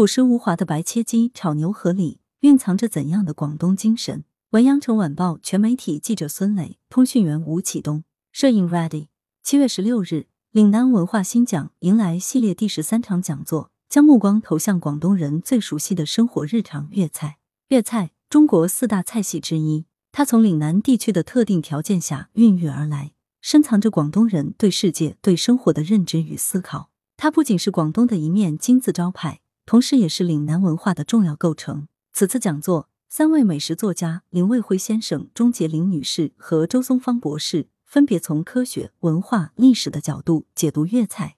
朴实无华的白切鸡炒牛河里蕴藏着怎样的广东精神？文阳城晚报全媒体记者孙磊，通讯员吴启东，摄影 Ready。七月十六日，岭南文化新讲迎来系列第十三场讲座，将目光投向广东人最熟悉的生活日常——粤菜。粤菜，中国四大菜系之一，它从岭南地区的特定条件下孕育而来，深藏着广东人对世界、对生活的认知与思考。它不仅是广东的一面金字招牌。同时，也是岭南文化的重要构成。此次讲座，三位美食作家林卫辉先生、钟洁玲女士和周松芳博士，分别从科学、文化、历史的角度解读粤菜，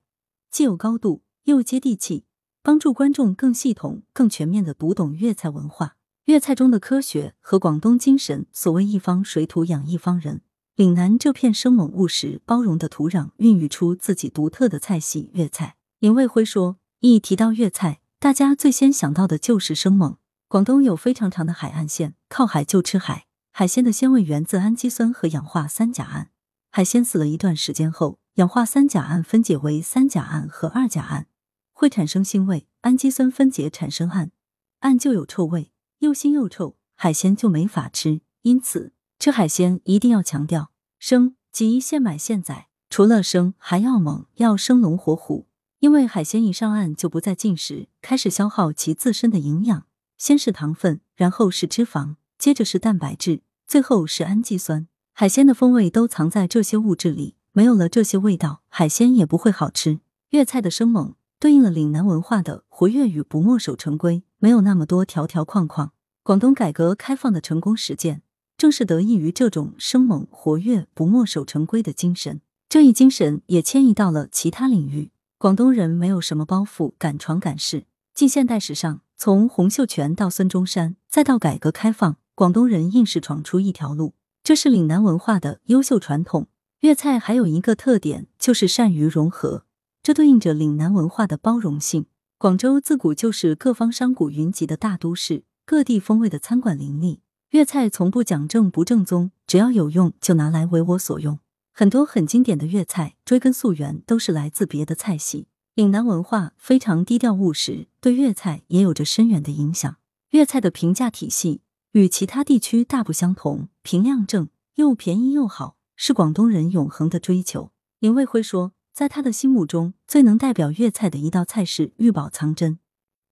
既有高度，又接地气，帮助观众更系统、更全面的读懂粤菜文化。粤菜中的科学和广东精神，所谓一方水土养一方人，岭南这片生猛务实、包容的土壤，孕育出自己独特的菜系粤菜。林卫辉说：“一提到粤菜。”大家最先想到的就是生猛。广东有非常长的海岸线，靠海就吃海，海鲜的鲜味源自氨基酸和氧化三甲胺。海鲜死了一段时间后，氧化三甲胺分解为三甲胺和二甲胺，会产生腥味。氨基酸分解产生胺，胺就有臭味，又腥又臭，海鲜就没法吃。因此，吃海鲜一定要强调生，即现买现宰。除了生，还要猛，要生龙活虎。因为海鲜一上岸就不再进食，开始消耗其自身的营养，先是糖分，然后是脂肪，接着是蛋白质，最后是氨基酸。海鲜的风味都藏在这些物质里，没有了这些味道，海鲜也不会好吃。粤菜的生猛对应了岭南文化的活跃与不墨守成规，没有那么多条条框框。广东改革开放的成功实践，正是得益于这种生猛、活跃、不墨守成规的精神。这一精神也迁移到了其他领域。广东人没有什么包袱，敢闯敢试。近现代史上，从洪秀全到孙中山，再到改革开放，广东人硬是闯出一条路，这是岭南文化的优秀传统。粤菜还有一个特点，就是善于融合，这对应着岭南文化的包容性。广州自古就是各方商贾云集的大都市，各地风味的餐馆林立。粤菜从不讲正不正宗，只要有用就拿来为我所用。很多很经典的粤菜，追根溯源都是来自别的菜系。岭南文化非常低调务实，对粤菜也有着深远的影响。粤菜的评价体系与其他地区大不相同，评量正，又便宜又好，是广东人永恒的追求。林卫辉说，在他的心目中，最能代表粤菜的一道菜是玉宝藏针。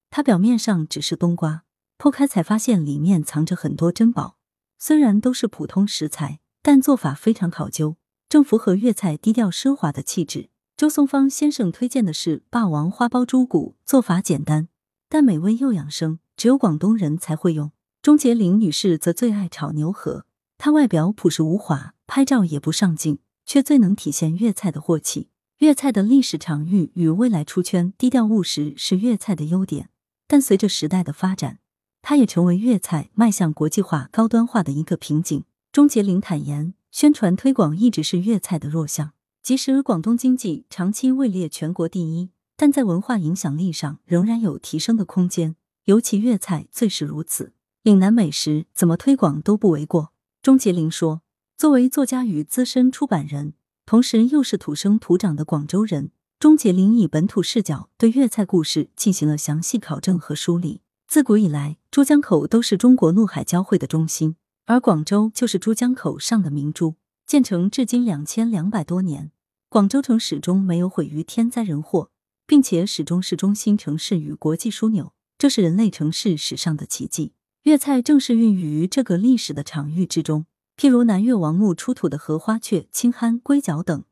它表面上只是冬瓜，剖开才发现里面藏着很多珍宝。虽然都是普通食材，但做法非常考究。正符合粤菜低调奢华的气质。周松芳先生推荐的是霸王花苞猪骨，做法简单，但美味又养生，只有广东人才会用。钟洁玲女士则最爱炒牛河，她外表朴实无华，拍照也不上镜，却最能体现粤菜的货气。粤菜的历史场域与未来出圈，低调务实是粤菜的优点，但随着时代的发展，它也成为粤菜迈向国际化、高端化的一个瓶颈。钟洁玲坦言。宣传推广一直是粤菜的弱项，即使广东经济长期位列全国第一，但在文化影响力上仍然有提升的空间，尤其粤菜最是如此。岭南美食怎么推广都不为过。钟洁玲说：“作为作家与资深出版人，同时又是土生土长的广州人，钟洁玲以本土视角对粤菜故事进行了详细考证和梳理。自古以来，珠江口都是中国陆海交汇的中心。”而广州就是珠江口上的明珠，建成至今两千两百多年，广州城始终没有毁于天灾人祸，并且始终是中心城市与国际枢纽，这是人类城市史上的奇迹。粤菜正是孕育于这个历史的场域之中，譬如南越王墓出土的荷花雀、青蚶、龟脚等，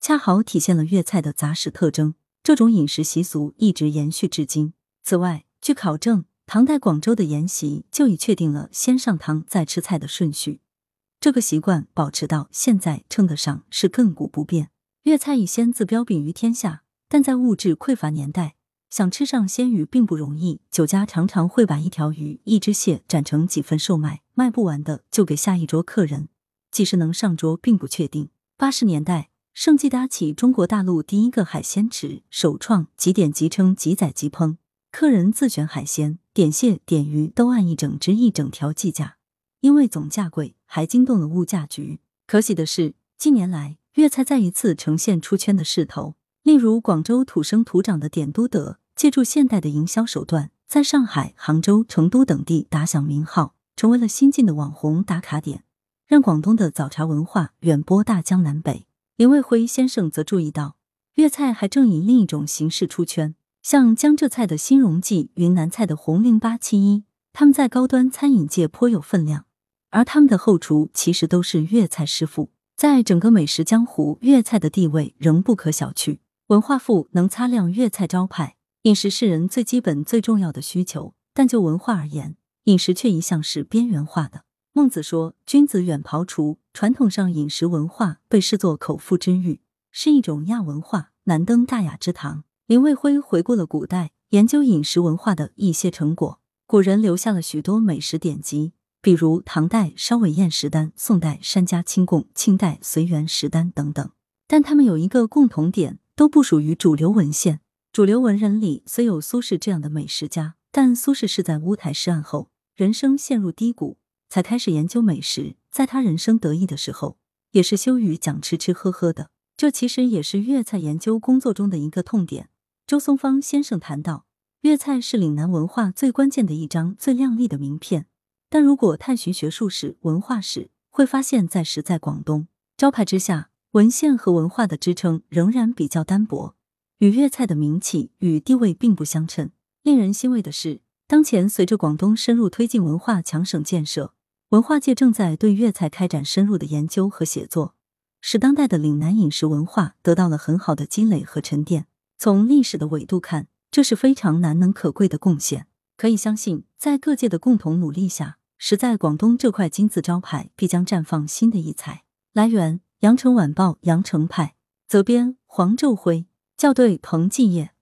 恰好体现了粤菜的杂食特征。这种饮食习俗一直延续至今。此外，据考证。唐代广州的筵席就已确定了先上汤再吃菜的顺序，这个习惯保持到现在称得上是亘古不变。粤菜以鲜字标炳于天下，但在物质匮乏年代，想吃上鲜鱼并不容易。酒家常常会把一条鱼、一只蟹斩成几份售卖，卖不完的就给下一桌客人。几时能上桌并不确定。八十年代，盛记搭起中国大陆第一个海鲜池，首创即点即称即宰即烹，客人自选海鲜。点蟹、点鱼都按一整只、一整条计价，因为总价贵，还惊动了物价局。可喜的是，近年来粤菜再一次呈现出圈的势头。例如，广州土生土长的点都德，借助现代的营销手段，在上海、杭州、成都等地打响名号，成为了新晋的网红打卡点，让广东的早茶文化远播大江南北。林卫辉先生则注意到，粤菜还正以另一种形式出圈，像江浙菜的新荣记、云南菜的红零八七一，他们在高端餐饮界颇有分量，而他们的后厨其实都是粤菜师傅。在整个美食江湖，粤菜的地位仍不可小觑。文化富能擦亮粤菜招牌，饮食是人最基本、最重要的需求。但就文化而言，饮食却一向是边缘化的。孟子说：“君子远庖厨。”传统上，饮食文化被视作口腹之欲，是一种亚文化，难登大雅之堂。林卫辉回顾了古代研究饮食文化的一些成果，古人留下了许多美食典籍。比如唐代烧尾宴食单、宋代山家清供、清代随园食单等等，但他们有一个共同点，都不属于主流文献。主流文人里虽有苏轼这样的美食家，但苏轼是在乌台诗案后，人生陷入低谷，才开始研究美食。在他人生得意的时候，也是羞于讲吃吃喝喝的。这其实也是粤菜研究工作中的一个痛点。周松芳先生谈到，粤菜是岭南文化最关键的一张最亮丽的名片。但如果探寻学术史、文化史，会发现，在时在广东招牌之下，文献和文化的支撑仍然比较单薄，与粤菜的名气与地位并不相称。令人欣慰的是，当前随着广东深入推进文化强省建设，文化界正在对粤菜开展深入的研究和写作，使当代的岭南饮食文化得到了很好的积累和沉淀。从历史的维度看，这是非常难能可贵的贡献。可以相信，在各界的共同努力下。实在广东这块金字招牌必将绽放新的异彩。来源：羊城晚报羊城派，责编：黄昼辉，校对：彭继业。